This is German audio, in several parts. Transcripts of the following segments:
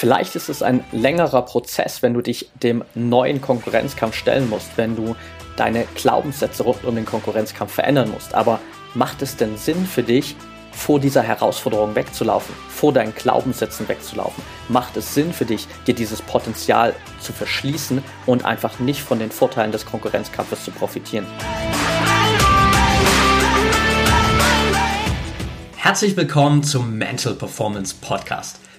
Vielleicht ist es ein längerer Prozess, wenn du dich dem neuen Konkurrenzkampf stellen musst, wenn du deine Glaubenssätze rund um den Konkurrenzkampf verändern musst. Aber macht es denn Sinn für dich, vor dieser Herausforderung wegzulaufen, vor deinen Glaubenssätzen wegzulaufen? Macht es Sinn für dich, dir dieses Potenzial zu verschließen und einfach nicht von den Vorteilen des Konkurrenzkampfes zu profitieren? Herzlich willkommen zum Mental Performance Podcast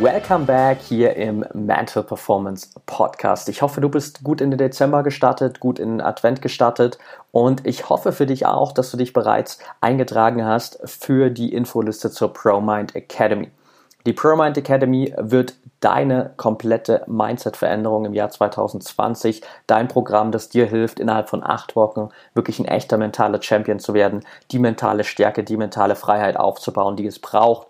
Welcome back hier im Mental Performance Podcast. Ich hoffe, du bist gut in den Dezember gestartet, gut in den Advent gestartet und ich hoffe für dich auch, dass du dich bereits eingetragen hast für die Infoliste zur ProMind Academy. Die ProMind Academy wird deine komplette Mindset-Veränderung im Jahr 2020, dein Programm, das dir hilft, innerhalb von acht Wochen wirklich ein echter mentaler Champion zu werden, die mentale Stärke, die mentale Freiheit aufzubauen, die es braucht,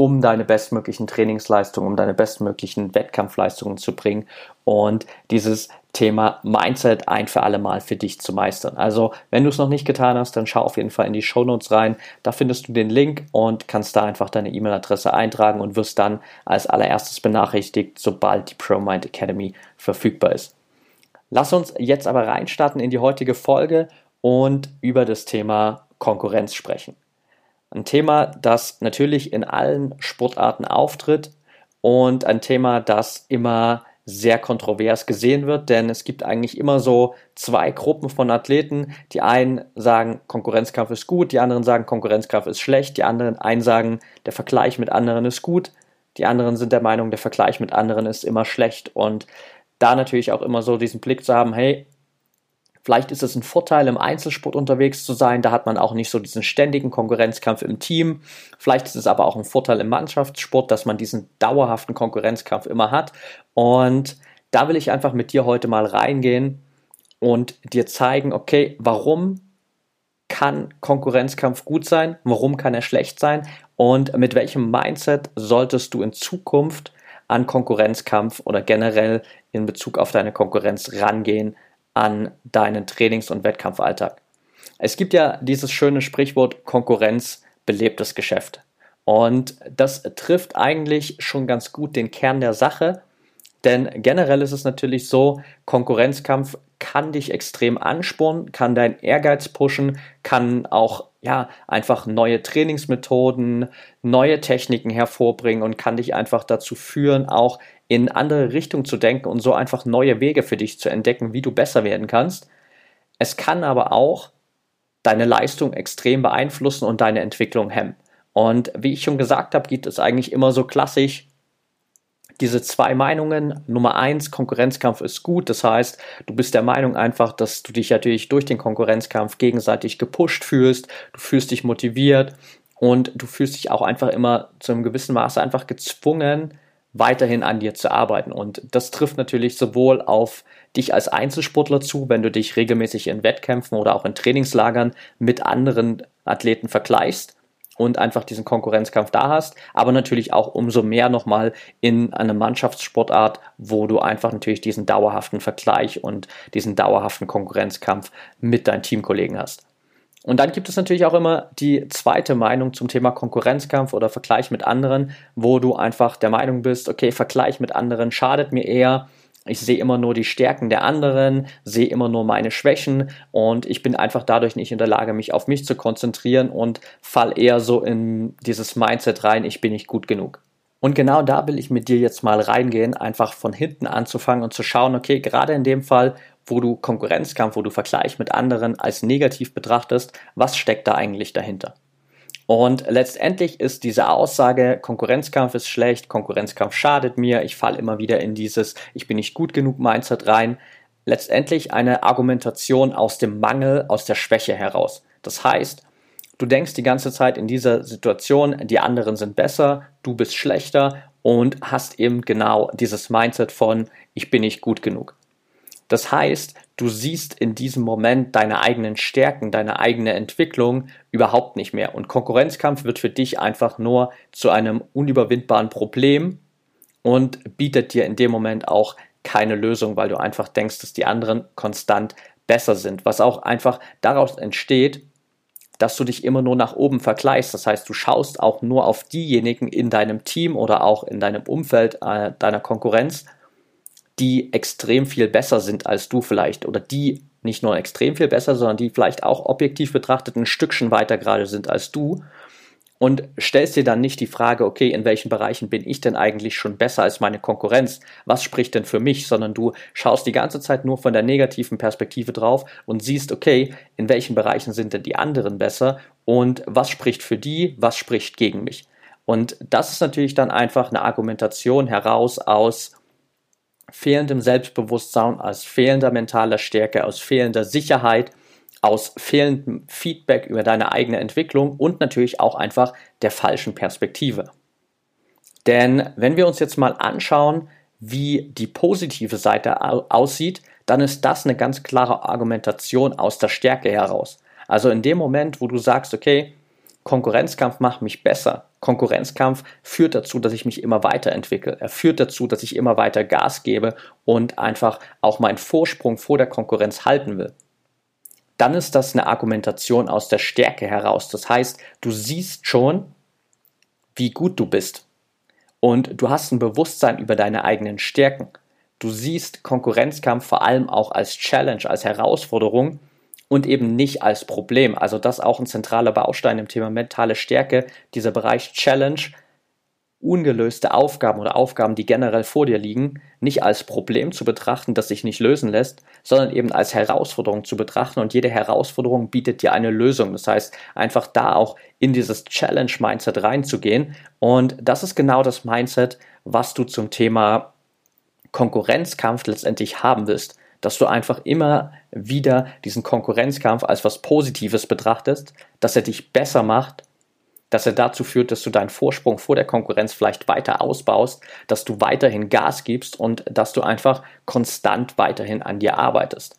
um deine bestmöglichen Trainingsleistungen, um deine bestmöglichen Wettkampfleistungen zu bringen und dieses Thema Mindset ein für alle Mal für dich zu meistern. Also, wenn du es noch nicht getan hast, dann schau auf jeden Fall in die Show Notes rein. Da findest du den Link und kannst da einfach deine E-Mail-Adresse eintragen und wirst dann als allererstes benachrichtigt, sobald die ProMind Academy verfügbar ist. Lass uns jetzt aber reinstarten in die heutige Folge und über das Thema Konkurrenz sprechen. Ein Thema, das natürlich in allen Sportarten auftritt und ein Thema, das immer sehr kontrovers gesehen wird, denn es gibt eigentlich immer so zwei Gruppen von Athleten. Die einen sagen, Konkurrenzkampf ist gut, die anderen sagen, Konkurrenzkampf ist schlecht, die anderen einen sagen, der Vergleich mit anderen ist gut, die anderen sind der Meinung, der Vergleich mit anderen ist immer schlecht. Und da natürlich auch immer so diesen Blick zu haben, hey, Vielleicht ist es ein Vorteil, im Einzelsport unterwegs zu sein. Da hat man auch nicht so diesen ständigen Konkurrenzkampf im Team. Vielleicht ist es aber auch ein Vorteil im Mannschaftssport, dass man diesen dauerhaften Konkurrenzkampf immer hat. Und da will ich einfach mit dir heute mal reingehen und dir zeigen, okay, warum kann Konkurrenzkampf gut sein? Warum kann er schlecht sein? Und mit welchem Mindset solltest du in Zukunft an Konkurrenzkampf oder generell in Bezug auf deine Konkurrenz rangehen, an deinen Trainings- und Wettkampfalltag. Es gibt ja dieses schöne Sprichwort Konkurrenz belebt das Geschäft. Und das trifft eigentlich schon ganz gut den Kern der Sache, denn generell ist es natürlich so, Konkurrenzkampf kann dich extrem anspornen, kann deinen Ehrgeiz pushen, kann auch ja einfach neue Trainingsmethoden, neue Techniken hervorbringen und kann dich einfach dazu führen, auch in andere Richtungen zu denken und so einfach neue Wege für dich zu entdecken, wie du besser werden kannst. Es kann aber auch deine Leistung extrem beeinflussen und deine Entwicklung hemmen. Und wie ich schon gesagt habe, gibt es eigentlich immer so klassisch diese zwei Meinungen. Nummer eins, Konkurrenzkampf ist gut. Das heißt, du bist der Meinung einfach, dass du dich natürlich durch den Konkurrenzkampf gegenseitig gepusht fühlst. Du fühlst dich motiviert und du fühlst dich auch einfach immer zu einem gewissen Maße einfach gezwungen, weiterhin an dir zu arbeiten. Und das trifft natürlich sowohl auf dich als Einzelsportler zu, wenn du dich regelmäßig in Wettkämpfen oder auch in Trainingslagern mit anderen Athleten vergleichst und einfach diesen Konkurrenzkampf da hast, aber natürlich auch umso mehr nochmal in einer Mannschaftssportart, wo du einfach natürlich diesen dauerhaften Vergleich und diesen dauerhaften Konkurrenzkampf mit deinen Teamkollegen hast. Und dann gibt es natürlich auch immer die zweite Meinung zum Thema Konkurrenzkampf oder Vergleich mit anderen, wo du einfach der Meinung bist, okay, Vergleich mit anderen schadet mir eher. Ich sehe immer nur die Stärken der anderen, sehe immer nur meine Schwächen und ich bin einfach dadurch nicht in der Lage, mich auf mich zu konzentrieren und fall eher so in dieses Mindset rein, ich bin nicht gut genug. Und genau da will ich mit dir jetzt mal reingehen, einfach von hinten anzufangen und zu schauen, okay, gerade in dem Fall, wo du Konkurrenzkampf, wo du Vergleich mit anderen als negativ betrachtest, was steckt da eigentlich dahinter? Und letztendlich ist diese Aussage, Konkurrenzkampf ist schlecht, Konkurrenzkampf schadet mir, ich falle immer wieder in dieses Ich bin nicht gut genug Mindset rein, letztendlich eine Argumentation aus dem Mangel, aus der Schwäche heraus. Das heißt, du denkst die ganze Zeit in dieser Situation, die anderen sind besser, du bist schlechter und hast eben genau dieses Mindset von Ich bin nicht gut genug. Das heißt, du siehst in diesem Moment deine eigenen Stärken, deine eigene Entwicklung überhaupt nicht mehr. Und Konkurrenzkampf wird für dich einfach nur zu einem unüberwindbaren Problem und bietet dir in dem Moment auch keine Lösung, weil du einfach denkst, dass die anderen konstant besser sind. Was auch einfach daraus entsteht, dass du dich immer nur nach oben vergleichst. Das heißt, du schaust auch nur auf diejenigen in deinem Team oder auch in deinem Umfeld äh, deiner Konkurrenz die extrem viel besser sind als du vielleicht oder die nicht nur extrem viel besser, sondern die vielleicht auch objektiv betrachtet ein Stückchen weiter gerade sind als du und stellst dir dann nicht die Frage, okay, in welchen Bereichen bin ich denn eigentlich schon besser als meine Konkurrenz? Was spricht denn für mich? Sondern du schaust die ganze Zeit nur von der negativen Perspektive drauf und siehst, okay, in welchen Bereichen sind denn die anderen besser und was spricht für die, was spricht gegen mich? Und das ist natürlich dann einfach eine Argumentation heraus aus fehlendem Selbstbewusstsein, aus fehlender mentaler Stärke, aus fehlender Sicherheit, aus fehlendem Feedback über deine eigene Entwicklung und natürlich auch einfach der falschen Perspektive. Denn wenn wir uns jetzt mal anschauen, wie die positive Seite aussieht, dann ist das eine ganz klare Argumentation aus der Stärke heraus. Also in dem Moment, wo du sagst, okay, Konkurrenzkampf macht mich besser. Konkurrenzkampf führt dazu, dass ich mich immer weiterentwickle. Er führt dazu, dass ich immer weiter Gas gebe und einfach auch meinen Vorsprung vor der Konkurrenz halten will. Dann ist das eine Argumentation aus der Stärke heraus. Das heißt, du siehst schon, wie gut du bist. Und du hast ein Bewusstsein über deine eigenen Stärken. Du siehst Konkurrenzkampf vor allem auch als Challenge, als Herausforderung und eben nicht als Problem. Also das ist auch ein zentraler Baustein im Thema mentale Stärke, dieser Bereich Challenge, ungelöste Aufgaben oder Aufgaben, die generell vor dir liegen, nicht als Problem zu betrachten, das sich nicht lösen lässt, sondern eben als Herausforderung zu betrachten. Und jede Herausforderung bietet dir eine Lösung. Das heißt, einfach da auch in dieses Challenge-Mindset reinzugehen. Und das ist genau das Mindset, was du zum Thema Konkurrenzkampf letztendlich haben willst. Dass du einfach immer wieder diesen Konkurrenzkampf als was Positives betrachtest, dass er dich besser macht, dass er dazu führt, dass du deinen Vorsprung vor der Konkurrenz vielleicht weiter ausbaust, dass du weiterhin Gas gibst und dass du einfach konstant weiterhin an dir arbeitest.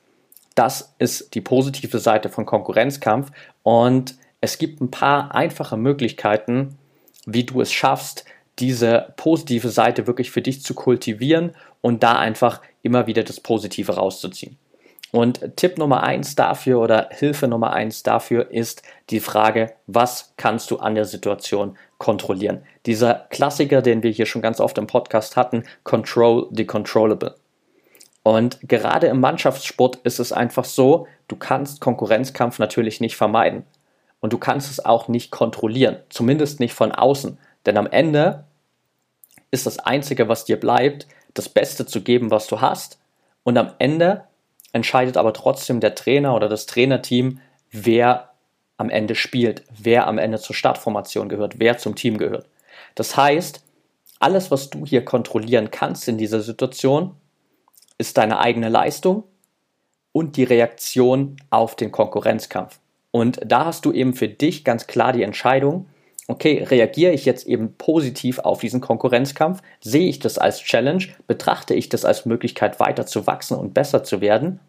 Das ist die positive Seite von Konkurrenzkampf und es gibt ein paar einfache Möglichkeiten, wie du es schaffst, diese positive Seite wirklich für dich zu kultivieren und da einfach immer wieder das Positive rauszuziehen. Und Tipp Nummer eins dafür oder Hilfe Nummer eins dafür ist die Frage, was kannst du an der Situation kontrollieren? Dieser Klassiker, den wir hier schon ganz oft im Podcast hatten, Control the Controllable. Und gerade im Mannschaftssport ist es einfach so, du kannst Konkurrenzkampf natürlich nicht vermeiden. Und du kannst es auch nicht kontrollieren, zumindest nicht von außen. Denn am Ende ist das Einzige, was dir bleibt, das Beste zu geben, was du hast. Und am Ende entscheidet aber trotzdem der Trainer oder das Trainerteam, wer am Ende spielt, wer am Ende zur Startformation gehört, wer zum Team gehört. Das heißt, alles, was du hier kontrollieren kannst in dieser Situation, ist deine eigene Leistung und die Reaktion auf den Konkurrenzkampf. Und da hast du eben für dich ganz klar die Entscheidung, okay, reagiere ich jetzt eben positiv auf diesen Konkurrenzkampf? Sehe ich das als Challenge? Betrachte ich das als Möglichkeit, weiter zu wachsen und besser zu werden?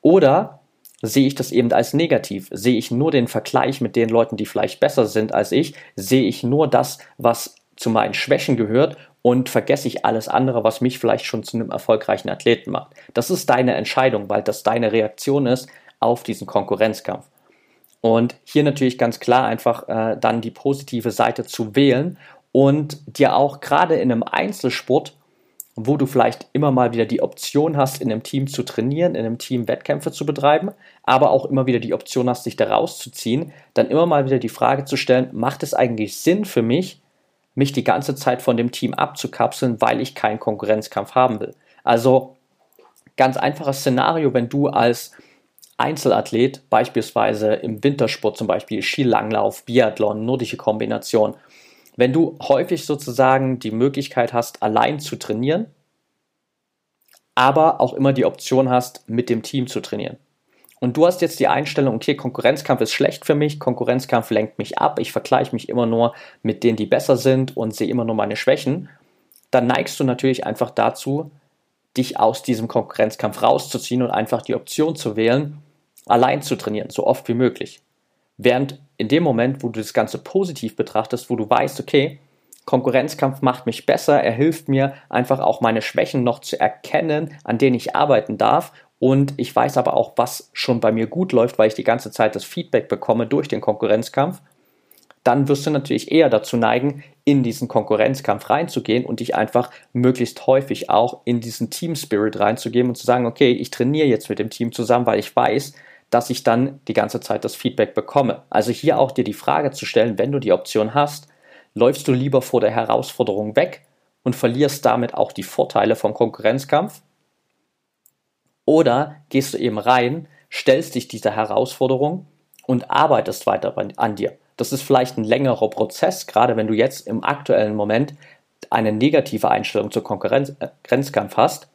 Oder sehe ich das eben als negativ? Sehe ich nur den Vergleich mit den Leuten, die vielleicht besser sind als ich? Sehe ich nur das, was zu meinen Schwächen gehört und vergesse ich alles andere, was mich vielleicht schon zu einem erfolgreichen Athleten macht? Das ist deine Entscheidung, weil das deine Reaktion ist auf diesen Konkurrenzkampf. Und hier natürlich ganz klar einfach äh, dann die positive Seite zu wählen und dir auch gerade in einem Einzelsport, wo du vielleicht immer mal wieder die Option hast, in einem Team zu trainieren, in einem Team Wettkämpfe zu betreiben, aber auch immer wieder die Option hast, dich da rauszuziehen, dann immer mal wieder die Frage zu stellen, macht es eigentlich Sinn für mich, mich die ganze Zeit von dem Team abzukapseln, weil ich keinen Konkurrenzkampf haben will? Also ganz einfaches Szenario, wenn du als Einzelathlet, beispielsweise im Wintersport zum Beispiel Skilanglauf, Biathlon, nordische Kombination, wenn du häufig sozusagen die Möglichkeit hast, allein zu trainieren, aber auch immer die Option hast, mit dem Team zu trainieren. Und du hast jetzt die Einstellung, okay, Konkurrenzkampf ist schlecht für mich, Konkurrenzkampf lenkt mich ab, ich vergleiche mich immer nur mit denen, die besser sind und sehe immer nur meine Schwächen, dann neigst du natürlich einfach dazu, dich aus diesem Konkurrenzkampf rauszuziehen und einfach die Option zu wählen, allein zu trainieren, so oft wie möglich. Während in dem Moment, wo du das Ganze positiv betrachtest, wo du weißt, okay, Konkurrenzkampf macht mich besser, er hilft mir einfach auch meine Schwächen noch zu erkennen, an denen ich arbeiten darf und ich weiß aber auch, was schon bei mir gut läuft, weil ich die ganze Zeit das Feedback bekomme durch den Konkurrenzkampf, dann wirst du natürlich eher dazu neigen, in diesen Konkurrenzkampf reinzugehen und dich einfach möglichst häufig auch in diesen Team Spirit reinzugeben und zu sagen, okay, ich trainiere jetzt mit dem Team zusammen, weil ich weiß, dass ich dann die ganze Zeit das Feedback bekomme. Also hier auch dir die Frage zu stellen, wenn du die Option hast, läufst du lieber vor der Herausforderung weg und verlierst damit auch die Vorteile vom Konkurrenzkampf? Oder gehst du eben rein, stellst dich dieser Herausforderung und arbeitest weiter an dir? Das ist vielleicht ein längerer Prozess, gerade wenn du jetzt im aktuellen Moment eine negative Einstellung zur Konkurrenzkampf äh, hast.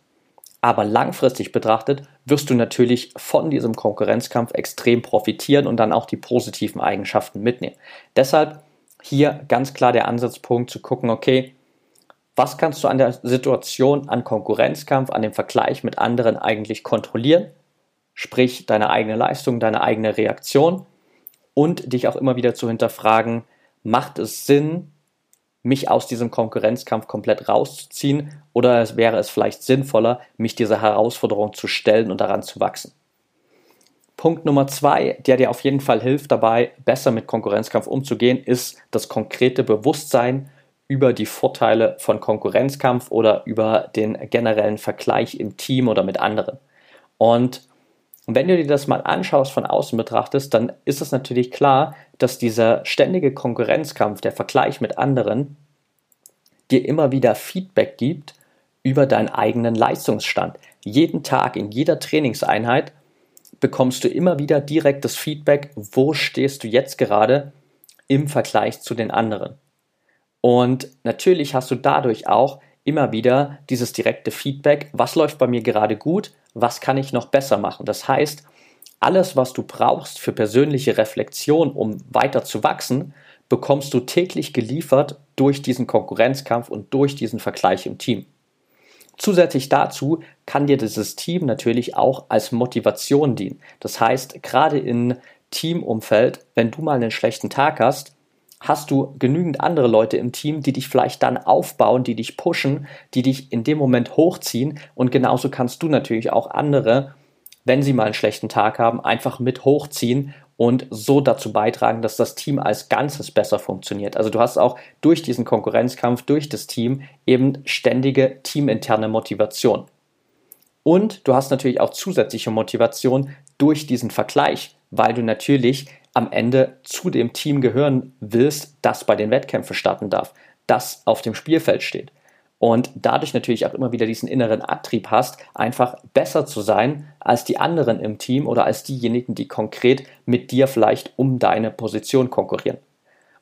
Aber langfristig betrachtet wirst du natürlich von diesem Konkurrenzkampf extrem profitieren und dann auch die positiven Eigenschaften mitnehmen. Deshalb hier ganz klar der Ansatzpunkt zu gucken, okay, was kannst du an der Situation, an Konkurrenzkampf, an dem Vergleich mit anderen eigentlich kontrollieren? Sprich, deine eigene Leistung, deine eigene Reaktion und dich auch immer wieder zu hinterfragen, macht es Sinn, mich aus diesem Konkurrenzkampf komplett rauszuziehen oder wäre es vielleicht sinnvoller, mich dieser Herausforderung zu stellen und daran zu wachsen. Punkt Nummer zwei, der dir auf jeden Fall hilft dabei, besser mit Konkurrenzkampf umzugehen, ist das konkrete Bewusstsein über die Vorteile von Konkurrenzkampf oder über den generellen Vergleich im Team oder mit anderen. Und wenn du dir das mal anschaust, von außen betrachtest, dann ist es natürlich klar, dass dieser ständige Konkurrenzkampf, der Vergleich mit anderen, dir immer wieder Feedback gibt über deinen eigenen Leistungsstand. Jeden Tag, in jeder Trainingseinheit bekommst du immer wieder direktes Feedback, wo stehst du jetzt gerade im Vergleich zu den anderen. Und natürlich hast du dadurch auch immer wieder dieses direkte Feedback, was läuft bei mir gerade gut, was kann ich noch besser machen. Das heißt, alles, was du brauchst für persönliche Reflexion, um weiter zu wachsen, bekommst du täglich geliefert durch diesen Konkurrenzkampf und durch diesen Vergleich im Team. Zusätzlich dazu kann dir dieses Team natürlich auch als Motivation dienen. Das heißt, gerade in Teamumfeld, wenn du mal einen schlechten Tag hast, hast du genügend andere Leute im Team, die dich vielleicht dann aufbauen, die dich pushen, die dich in dem Moment hochziehen und genauso kannst du natürlich auch andere, wenn sie mal einen schlechten Tag haben, einfach mit hochziehen und so dazu beitragen, dass das Team als Ganzes besser funktioniert. Also du hast auch durch diesen Konkurrenzkampf, durch das Team eben ständige teaminterne Motivation. Und du hast natürlich auch zusätzliche Motivation durch diesen Vergleich, weil du natürlich am Ende zu dem Team gehören willst, das bei den Wettkämpfen starten darf, das auf dem Spielfeld steht. Und dadurch natürlich auch immer wieder diesen inneren Antrieb hast, einfach besser zu sein als die anderen im Team oder als diejenigen, die konkret mit dir vielleicht um deine Position konkurrieren.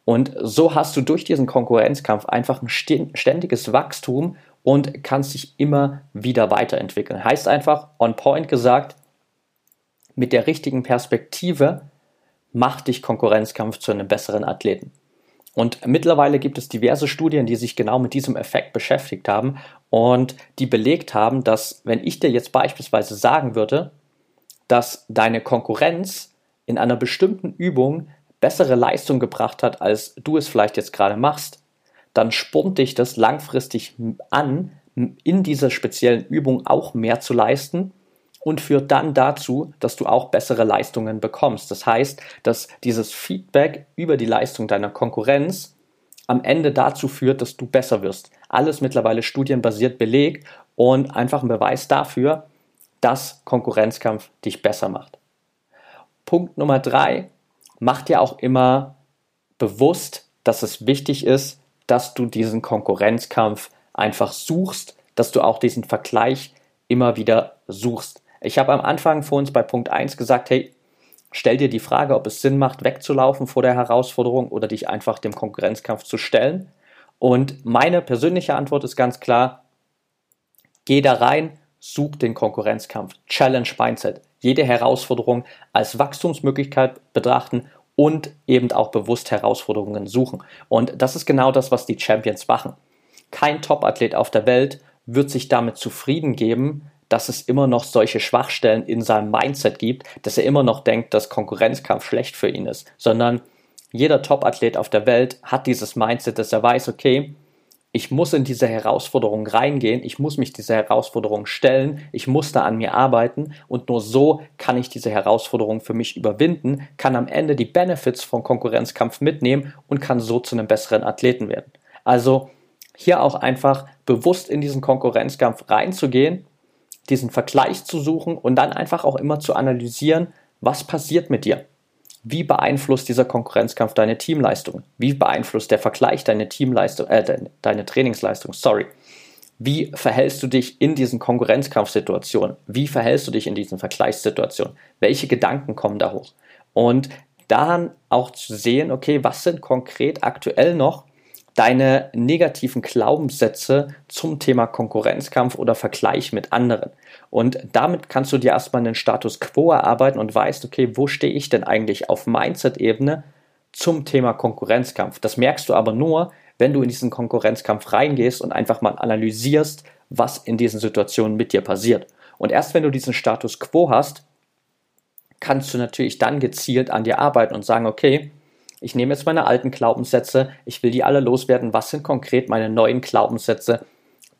Und so hast du durch diesen Konkurrenzkampf einfach ein ständiges Wachstum und kannst dich immer wieder weiterentwickeln. Heißt einfach, on point gesagt, mit der richtigen Perspektive macht dich Konkurrenzkampf zu einem besseren Athleten. Und mittlerweile gibt es diverse Studien, die sich genau mit diesem Effekt beschäftigt haben und die belegt haben, dass wenn ich dir jetzt beispielsweise sagen würde, dass deine Konkurrenz in einer bestimmten Übung bessere Leistung gebracht hat, als du es vielleicht jetzt gerade machst, dann spornt dich das langfristig an, in dieser speziellen Übung auch mehr zu leisten und führt dann dazu, dass du auch bessere Leistungen bekommst. Das heißt, dass dieses Feedback über die Leistung deiner Konkurrenz am Ende dazu führt, dass du besser wirst. Alles mittlerweile studienbasiert belegt und einfach ein Beweis dafür, dass Konkurrenzkampf dich besser macht. Punkt Nummer drei, mach dir auch immer bewusst, dass es wichtig ist, dass du diesen Konkurrenzkampf einfach suchst, dass du auch diesen Vergleich immer wieder suchst. Ich habe am Anfang vor uns bei Punkt 1 gesagt, hey, stell dir die Frage, ob es Sinn macht, wegzulaufen vor der Herausforderung oder dich einfach dem Konkurrenzkampf zu stellen. Und meine persönliche Antwort ist ganz klar, geh da rein, such den Konkurrenzkampf, Challenge Mindset, jede Herausforderung als Wachstumsmöglichkeit betrachten und eben auch bewusst Herausforderungen suchen. Und das ist genau das, was die Champions machen. Kein Top-Athlet auf der Welt wird sich damit zufrieden geben, dass es immer noch solche Schwachstellen in seinem Mindset gibt, dass er immer noch denkt, dass Konkurrenzkampf schlecht für ihn ist, sondern jeder Top-Athlet auf der Welt hat dieses Mindset, dass er weiß, okay, ich muss in diese Herausforderung reingehen, ich muss mich dieser Herausforderung stellen, ich muss da an mir arbeiten und nur so kann ich diese Herausforderung für mich überwinden, kann am Ende die Benefits von Konkurrenzkampf mitnehmen und kann so zu einem besseren Athleten werden. Also hier auch einfach bewusst in diesen Konkurrenzkampf reinzugehen, diesen Vergleich zu suchen und dann einfach auch immer zu analysieren, was passiert mit dir. Wie beeinflusst dieser Konkurrenzkampf deine Teamleistung? Wie beeinflusst der Vergleich deine Teamleistung, äh, deine, deine Trainingsleistung? Sorry. Wie verhältst du dich in diesen Konkurrenzkampfsituationen? Wie verhältst du dich in diesen Vergleichssituationen? Welche Gedanken kommen da hoch? Und dann auch zu sehen, okay, was sind konkret aktuell noch deine negativen Glaubenssätze zum Thema Konkurrenzkampf oder Vergleich mit anderen. Und damit kannst du dir erstmal einen Status quo erarbeiten und weißt, okay, wo stehe ich denn eigentlich auf Mindset-Ebene zum Thema Konkurrenzkampf? Das merkst du aber nur, wenn du in diesen Konkurrenzkampf reingehst und einfach mal analysierst, was in diesen Situationen mit dir passiert. Und erst wenn du diesen Status quo hast, kannst du natürlich dann gezielt an dir arbeiten und sagen, okay, ich nehme jetzt meine alten Glaubenssätze, ich will die alle loswerden. Was sind konkret meine neuen Glaubenssätze,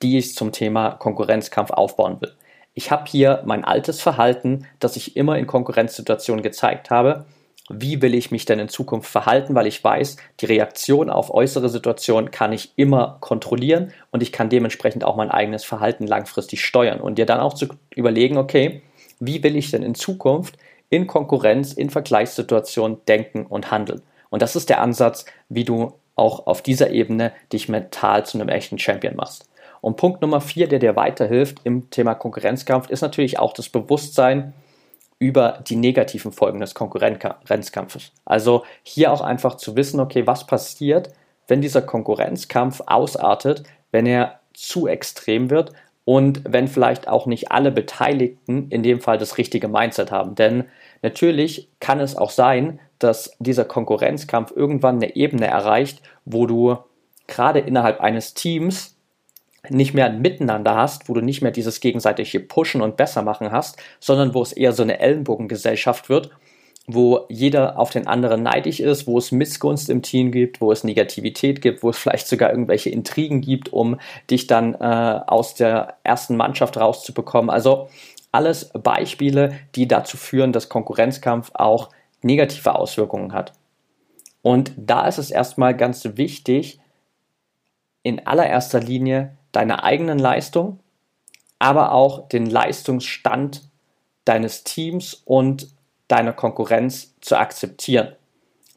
die ich zum Thema Konkurrenzkampf aufbauen will? Ich habe hier mein altes Verhalten, das ich immer in Konkurrenzsituationen gezeigt habe. Wie will ich mich denn in Zukunft verhalten? Weil ich weiß, die Reaktion auf äußere Situationen kann ich immer kontrollieren und ich kann dementsprechend auch mein eigenes Verhalten langfristig steuern und dir dann auch zu überlegen, okay, wie will ich denn in Zukunft in Konkurrenz, in Vergleichssituationen denken und handeln? Und das ist der Ansatz, wie du auch auf dieser Ebene dich mental zu einem echten Champion machst. Und Punkt Nummer vier, der dir weiterhilft im Thema Konkurrenzkampf, ist natürlich auch das Bewusstsein über die negativen Folgen des Konkurrenzkampfes. Also hier auch einfach zu wissen, okay, was passiert, wenn dieser Konkurrenzkampf ausartet, wenn er zu extrem wird und wenn vielleicht auch nicht alle Beteiligten in dem Fall das richtige Mindset haben. Denn natürlich kann es auch sein, dass dieser Konkurrenzkampf irgendwann eine Ebene erreicht, wo du gerade innerhalb eines Teams nicht mehr ein Miteinander hast, wo du nicht mehr dieses gegenseitige Pushen und besser machen hast, sondern wo es eher so eine Ellenbogengesellschaft wird, wo jeder auf den anderen neidisch ist, wo es Missgunst im Team gibt, wo es Negativität gibt, wo es vielleicht sogar irgendwelche Intrigen gibt, um dich dann äh, aus der ersten Mannschaft rauszubekommen. Also alles Beispiele, die dazu führen, dass Konkurrenzkampf auch negative Auswirkungen hat. Und da ist es erstmal ganz wichtig, in allererster Linie deine eigenen Leistung, aber auch den Leistungsstand deines Teams und deiner Konkurrenz zu akzeptieren.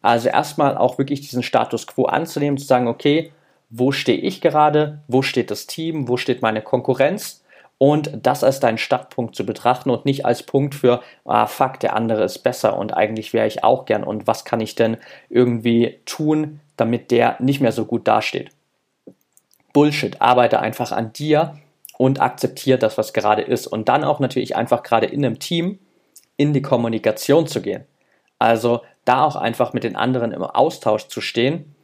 Also erstmal auch wirklich diesen Status quo anzunehmen, zu sagen, okay, wo stehe ich gerade, wo steht das Team, wo steht meine Konkurrenz? Und das als deinen Startpunkt zu betrachten und nicht als Punkt für, ah, fuck, der andere ist besser und eigentlich wäre ich auch gern und was kann ich denn irgendwie tun, damit der nicht mehr so gut dasteht. Bullshit, arbeite einfach an dir und akzeptiere das, was gerade ist. Und dann auch natürlich einfach gerade in einem Team in die Kommunikation zu gehen. Also da auch einfach mit den anderen im Austausch zu stehen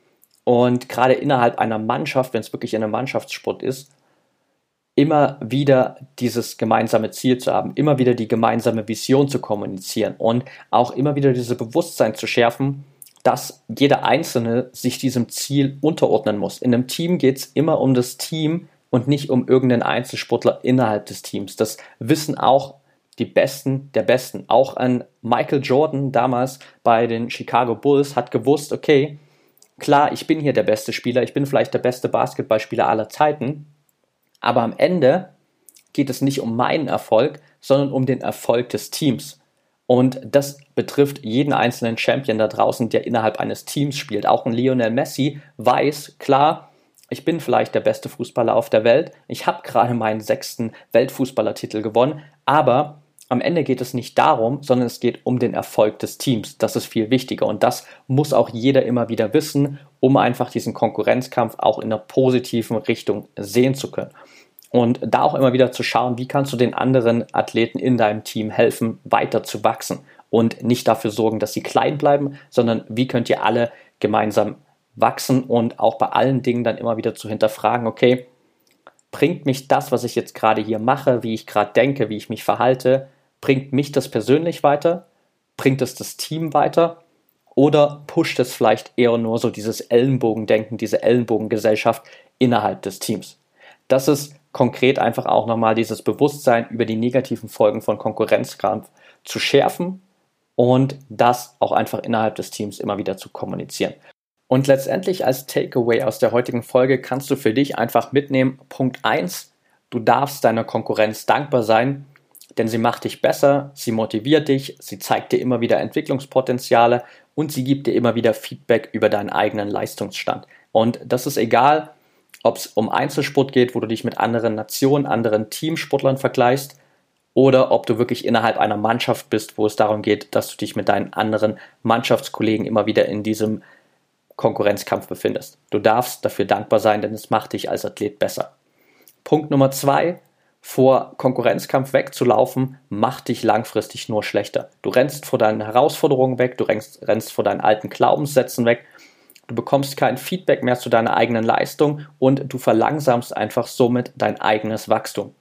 und gerade innerhalb einer Mannschaft, wenn es wirklich in einem Mannschaftssport ist, immer wieder dieses gemeinsame Ziel zu haben, immer wieder die gemeinsame Vision zu kommunizieren und auch immer wieder dieses Bewusstsein zu schärfen, dass jeder Einzelne sich diesem Ziel unterordnen muss. In einem Team geht es immer um das Team und nicht um irgendeinen Einzelsportler innerhalb des Teams. Das wissen auch die Besten der Besten. Auch ein Michael Jordan damals bei den Chicago Bulls hat gewusst, okay, klar, ich bin hier der beste Spieler, ich bin vielleicht der beste Basketballspieler aller Zeiten, aber am Ende geht es nicht um meinen Erfolg, sondern um den Erfolg des Teams. Und das betrifft jeden einzelnen Champion da draußen, der innerhalb eines Teams spielt. Auch ein Lionel Messi weiß, klar, ich bin vielleicht der beste Fußballer auf der Welt. Ich habe gerade meinen sechsten Weltfußballertitel gewonnen. Aber am Ende geht es nicht darum, sondern es geht um den Erfolg des Teams. Das ist viel wichtiger. Und das muss auch jeder immer wieder wissen, um einfach diesen Konkurrenzkampf auch in einer positiven Richtung sehen zu können. Und da auch immer wieder zu schauen, wie kannst du den anderen Athleten in deinem Team helfen, weiter zu wachsen und nicht dafür sorgen, dass sie klein bleiben, sondern wie könnt ihr alle gemeinsam wachsen und auch bei allen Dingen dann immer wieder zu hinterfragen, okay, bringt mich das, was ich jetzt gerade hier mache, wie ich gerade denke, wie ich mich verhalte, bringt mich das persönlich weiter? Bringt es das Team weiter? Oder pusht es vielleicht eher nur so dieses Ellenbogendenken, diese Ellenbogengesellschaft innerhalb des Teams? Das ist konkret einfach auch nochmal dieses Bewusstsein über die negativen Folgen von Konkurrenzkampf zu schärfen und das auch einfach innerhalb des Teams immer wieder zu kommunizieren. Und letztendlich als Takeaway aus der heutigen Folge kannst du für dich einfach mitnehmen, Punkt 1, du darfst deiner Konkurrenz dankbar sein, denn sie macht dich besser, sie motiviert dich, sie zeigt dir immer wieder Entwicklungspotenziale und sie gibt dir immer wieder Feedback über deinen eigenen Leistungsstand. Und das ist egal, ob es um Einzelsport geht, wo du dich mit anderen Nationen, anderen Teamsportlern vergleichst, oder ob du wirklich innerhalb einer Mannschaft bist, wo es darum geht, dass du dich mit deinen anderen Mannschaftskollegen immer wieder in diesem Konkurrenzkampf befindest. Du darfst dafür dankbar sein, denn es macht dich als Athlet besser. Punkt Nummer zwei, vor Konkurrenzkampf wegzulaufen, macht dich langfristig nur schlechter. Du rennst vor deinen Herausforderungen weg, du rennst, rennst vor deinen alten Glaubenssätzen weg, du bekommst kein Feedback mehr zu deiner eigenen Leistung und du verlangsamst einfach somit dein eigenes Wachstum.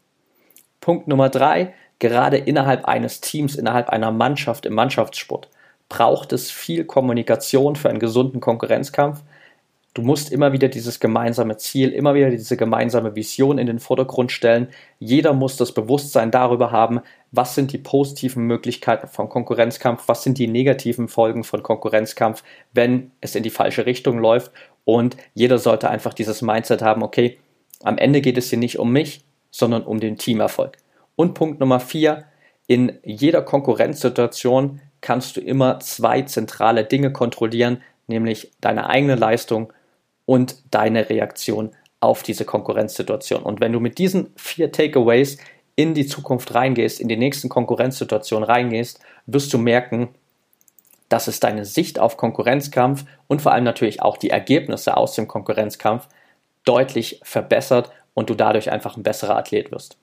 Punkt Nummer drei, gerade innerhalb eines Teams, innerhalb einer Mannschaft im Mannschaftssport braucht es viel Kommunikation für einen gesunden Konkurrenzkampf. Du musst immer wieder dieses gemeinsame Ziel, immer wieder diese gemeinsame Vision in den Vordergrund stellen. Jeder muss das Bewusstsein darüber haben, was sind die positiven Möglichkeiten von Konkurrenzkampf, was sind die negativen Folgen von Konkurrenzkampf, wenn es in die falsche Richtung läuft. Und jeder sollte einfach dieses Mindset haben, okay, am Ende geht es hier nicht um mich, sondern um den Teamerfolg. Und Punkt Nummer vier, in jeder Konkurrenzsituation kannst du immer zwei zentrale Dinge kontrollieren, nämlich deine eigene Leistung und deine Reaktion auf diese Konkurrenzsituation. Und wenn du mit diesen vier Takeaways in die Zukunft reingehst, in die nächsten Konkurrenzsituationen reingehst, wirst du merken, dass es deine Sicht auf Konkurrenzkampf und vor allem natürlich auch die Ergebnisse aus dem Konkurrenzkampf deutlich verbessert und du dadurch einfach ein besserer Athlet wirst.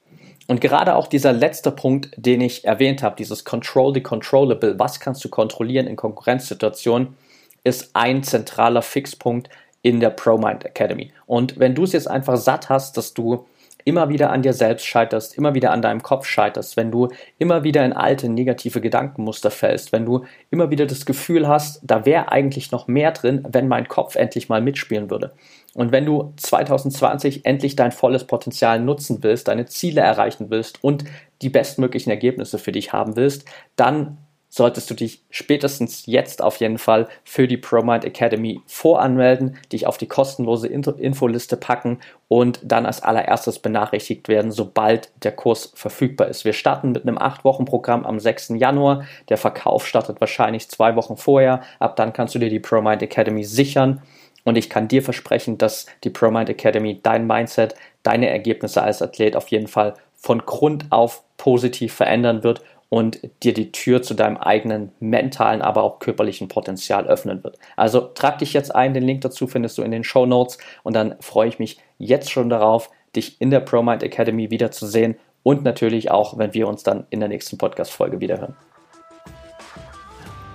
Und gerade auch dieser letzte Punkt, den ich erwähnt habe, dieses Control the Controllable, was kannst du kontrollieren in Konkurrenzsituationen, ist ein zentraler Fixpunkt in der ProMind Academy. Und wenn du es jetzt einfach satt hast, dass du immer wieder an dir selbst scheiterst, immer wieder an deinem Kopf scheiterst, wenn du immer wieder in alte negative Gedankenmuster fällst, wenn du immer wieder das Gefühl hast, da wäre eigentlich noch mehr drin, wenn mein Kopf endlich mal mitspielen würde. Und wenn du 2020 endlich dein volles Potenzial nutzen willst, deine Ziele erreichen willst und die bestmöglichen Ergebnisse für dich haben willst, dann solltest du dich spätestens jetzt auf jeden Fall für die ProMind Academy voranmelden, dich auf die kostenlose Infoliste packen und dann als allererstes benachrichtigt werden, sobald der Kurs verfügbar ist. Wir starten mit einem 8-Wochen-Programm am 6. Januar. Der Verkauf startet wahrscheinlich zwei Wochen vorher. Ab dann kannst du dir die ProMind Academy sichern. Und ich kann dir versprechen, dass die ProMind Academy dein Mindset, deine Ergebnisse als Athlet auf jeden Fall von Grund auf positiv verändern wird und dir die Tür zu deinem eigenen mentalen, aber auch körperlichen Potenzial öffnen wird. Also trag dich jetzt ein, den Link dazu findest du in den Show Notes und dann freue ich mich jetzt schon darauf, dich in der ProMind Academy wiederzusehen und natürlich auch, wenn wir uns dann in der nächsten Podcast-Folge wiederhören.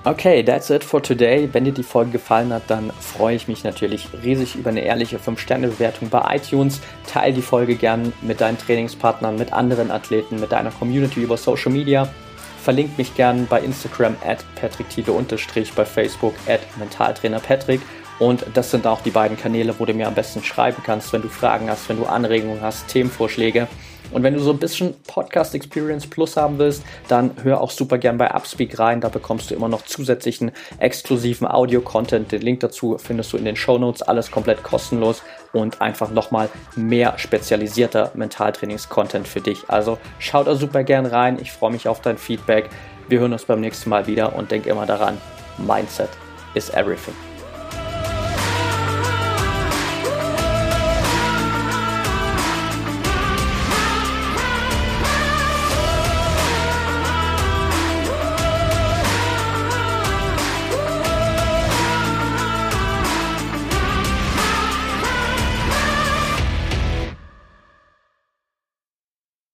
Okay, that's it for today. Wenn dir die Folge gefallen hat, dann freue ich mich natürlich riesig über eine ehrliche 5-Sterne-Bewertung bei iTunes. Teil die Folge gern mit deinen Trainingspartnern, mit anderen Athleten, mit deiner Community über Social Media. Verlinkt mich gern bei Instagram at patrickthiele bei Facebook at mentaltrainerpatrick. Und das sind auch die beiden Kanäle, wo du mir am besten schreiben kannst, wenn du Fragen hast, wenn du Anregungen hast, Themenvorschläge. Und wenn du so ein bisschen Podcast Experience Plus haben willst, dann hör auch super gern bei Upspeak rein. Da bekommst du immer noch zusätzlichen exklusiven Audio-Content. Den Link dazu findest du in den Show Notes. Alles komplett kostenlos und einfach nochmal mehr spezialisierter Mentaltrainings-Content für dich. Also schau da super gern rein. Ich freue mich auf dein Feedback. Wir hören uns beim nächsten Mal wieder und denk immer daran, Mindset is everything.